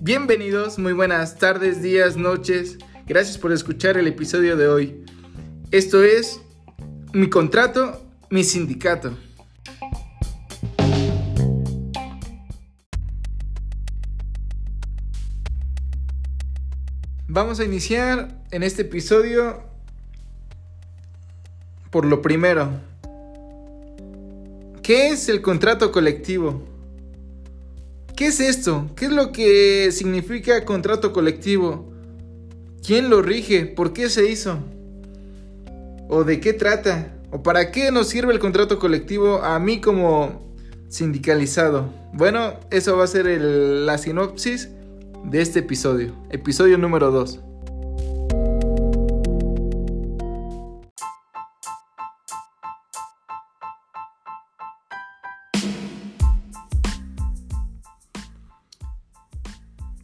Bienvenidos, muy buenas tardes, días, noches. Gracias por escuchar el episodio de hoy. Esto es mi contrato, mi sindicato. Vamos a iniciar en este episodio por lo primero. ¿Qué es el contrato colectivo? ¿Qué es esto? ¿Qué es lo que significa contrato colectivo? ¿Quién lo rige? ¿Por qué se hizo? ¿O de qué trata? ¿O para qué nos sirve el contrato colectivo a mí como sindicalizado? Bueno, eso va a ser la sinopsis de este episodio, episodio número 2.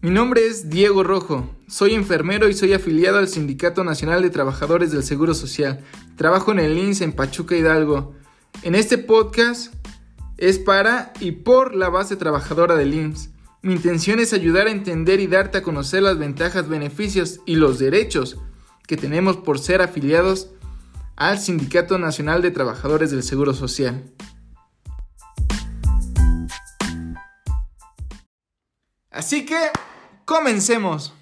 Mi nombre es Diego Rojo, soy enfermero y soy afiliado al Sindicato Nacional de Trabajadores del Seguro Social. Trabajo en el INSS en Pachuca Hidalgo. En este podcast es para y por la base trabajadora del INSS. Mi intención es ayudar a entender y darte a conocer las ventajas, beneficios y los derechos que tenemos por ser afiliados al Sindicato Nacional de Trabajadores del Seguro Social. Así que, comencemos.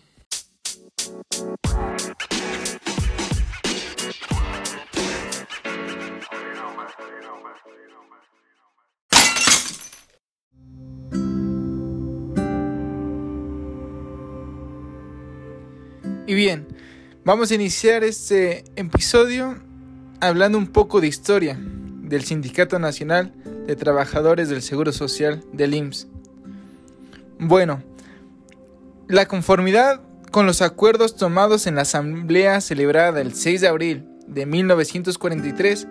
Y bien, vamos a iniciar este episodio hablando un poco de historia del Sindicato Nacional de Trabajadores del Seguro Social del IMSS. Bueno, la conformidad con los acuerdos tomados en la asamblea celebrada el 6 de abril de 1943,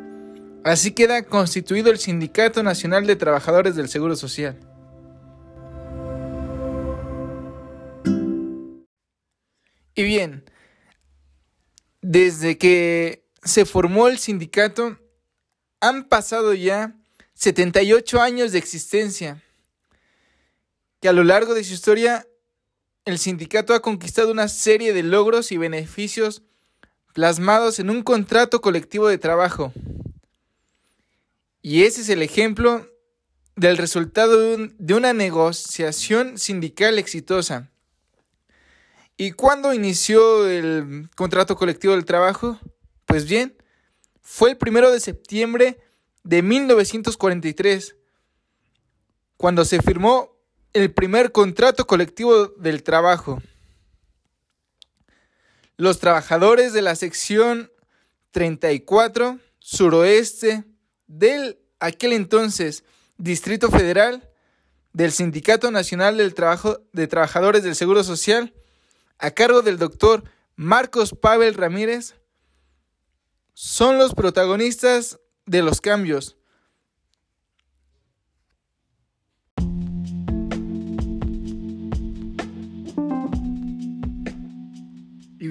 así queda constituido el Sindicato Nacional de Trabajadores del Seguro Social. Y bien, desde que se formó el sindicato, han pasado ya 78 años de existencia, que a lo largo de su historia el sindicato ha conquistado una serie de logros y beneficios plasmados en un contrato colectivo de trabajo. Y ese es el ejemplo del resultado de una negociación sindical exitosa ¿Y cuándo inició el contrato colectivo del trabajo? Pues bien, fue el primero de septiembre de 1943, cuando se firmó el primer contrato colectivo del trabajo. Los trabajadores de la sección 34 suroeste del aquel entonces Distrito Federal del Sindicato Nacional del Trabajo de Trabajadores del Seguro Social a cargo del doctor Marcos Pavel Ramírez, son los protagonistas de los cambios.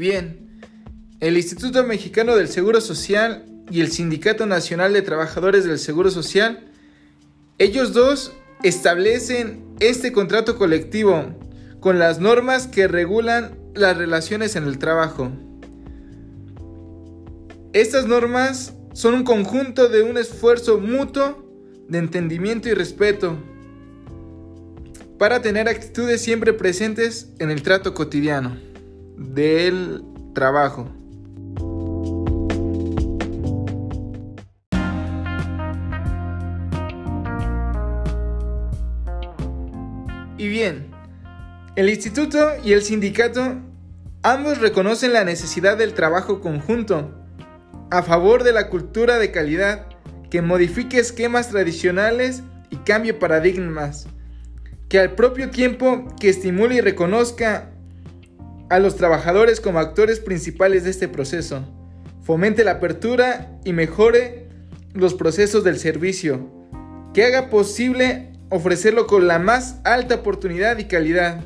Bien, el Instituto Mexicano del Seguro Social y el Sindicato Nacional de Trabajadores del Seguro Social, ellos dos establecen este contrato colectivo con las normas que regulan las relaciones en el trabajo. Estas normas son un conjunto de un esfuerzo mutuo de entendimiento y respeto para tener actitudes siempre presentes en el trato cotidiano del trabajo. Y bien, el instituto y el sindicato ambos reconocen la necesidad del trabajo conjunto a favor de la cultura de calidad que modifique esquemas tradicionales y cambie paradigmas, que al propio tiempo que estimule y reconozca a los trabajadores como actores principales de este proceso, fomente la apertura y mejore los procesos del servicio, que haga posible ofrecerlo con la más alta oportunidad y calidad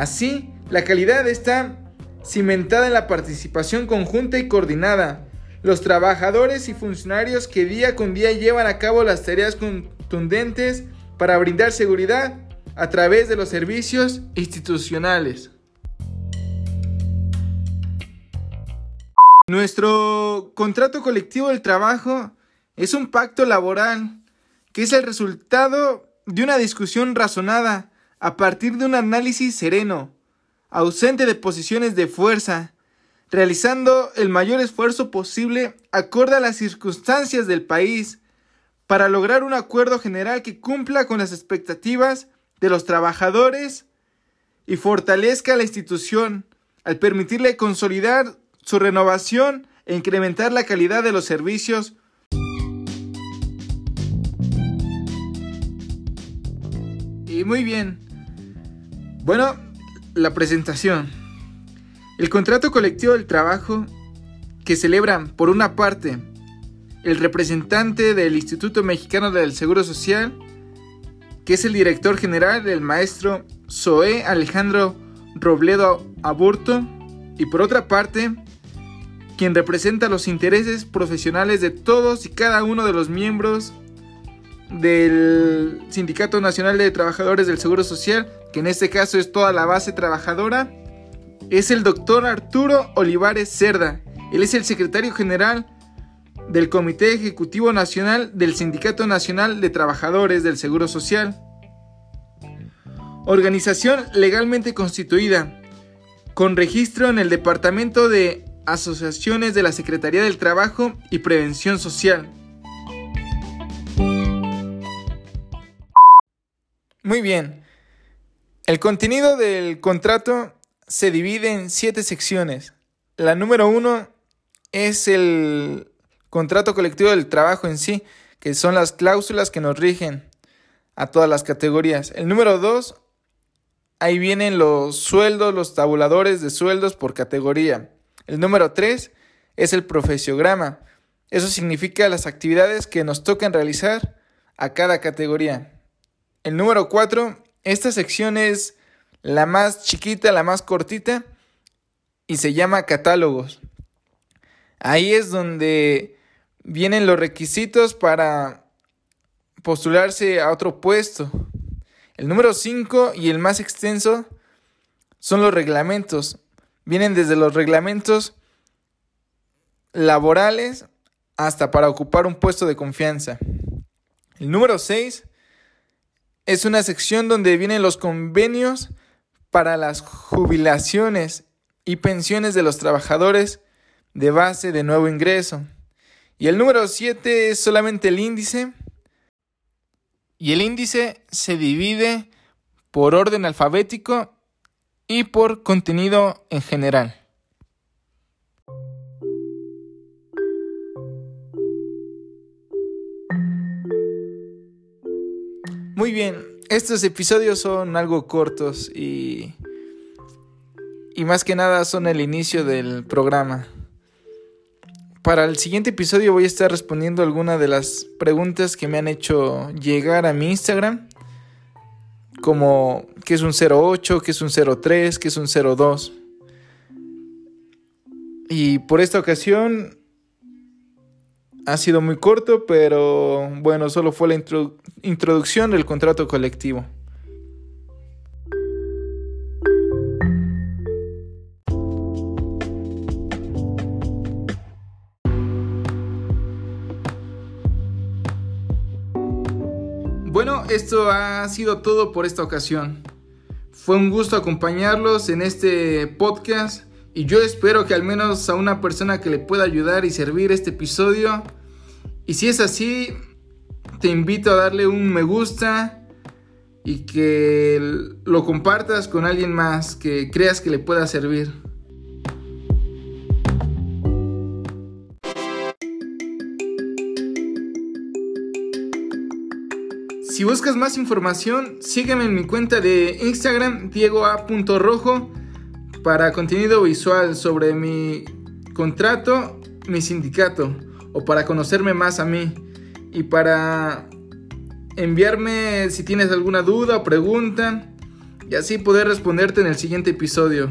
Así, la calidad está cimentada en la participación conjunta y coordinada. Los trabajadores y funcionarios que día con día llevan a cabo las tareas con contundentes para brindar seguridad a través de los servicios institucionales. Nuestro contrato colectivo del trabajo es un pacto laboral que es el resultado de una discusión razonada a partir de un análisis sereno, ausente de posiciones de fuerza, realizando el mayor esfuerzo posible acorde a las circunstancias del país para lograr un acuerdo general que cumpla con las expectativas de los trabajadores y fortalezca la institución al permitirle consolidar su renovación e incrementar la calidad de los servicios. Y muy bien. Bueno, la presentación. El contrato colectivo del trabajo que celebran, por una parte, el representante del Instituto Mexicano del Seguro Social, que es el director general del maestro Zoé Alejandro Robledo Aburto, y por otra parte, quien representa los intereses profesionales de todos y cada uno de los miembros del Sindicato Nacional de Trabajadores del Seguro Social, que en este caso es toda la base trabajadora, es el doctor Arturo Olivares Cerda. Él es el secretario general del Comité Ejecutivo Nacional del Sindicato Nacional de Trabajadores del Seguro Social. Organización legalmente constituida, con registro en el Departamento de asociaciones de la Secretaría del Trabajo y Prevención Social. Muy bien. El contenido del contrato se divide en siete secciones. La número uno es el contrato colectivo del trabajo en sí, que son las cláusulas que nos rigen a todas las categorías. El número dos, ahí vienen los sueldos, los tabuladores de sueldos por categoría. El número 3 es el profesiograma. Eso significa las actividades que nos tocan realizar a cada categoría. El número 4, esta sección es la más chiquita, la más cortita y se llama catálogos. Ahí es donde vienen los requisitos para postularse a otro puesto. El número 5 y el más extenso son los reglamentos vienen desde los reglamentos laborales hasta para ocupar un puesto de confianza. El número 6 es una sección donde vienen los convenios para las jubilaciones y pensiones de los trabajadores de base de nuevo ingreso. Y el número 7 es solamente el índice. Y el índice se divide por orden alfabético y por contenido en general. Muy bien, estos episodios son algo cortos y, y más que nada son el inicio del programa. Para el siguiente episodio voy a estar respondiendo algunas de las preguntas que me han hecho llegar a mi Instagram como que es un 08, que es un 03, que es un 02. Y por esta ocasión ha sido muy corto, pero bueno, solo fue la introducción del contrato colectivo. Bueno, esto ha sido todo por esta ocasión. Fue un gusto acompañarlos en este podcast y yo espero que al menos a una persona que le pueda ayudar y servir este episodio. Y si es así, te invito a darle un me gusta y que lo compartas con alguien más que creas que le pueda servir. Si buscas más información, sígueme en mi cuenta de Instagram, diegoa.rojo, para contenido visual sobre mi contrato, mi sindicato, o para conocerme más a mí. Y para enviarme si tienes alguna duda o pregunta, y así poder responderte en el siguiente episodio.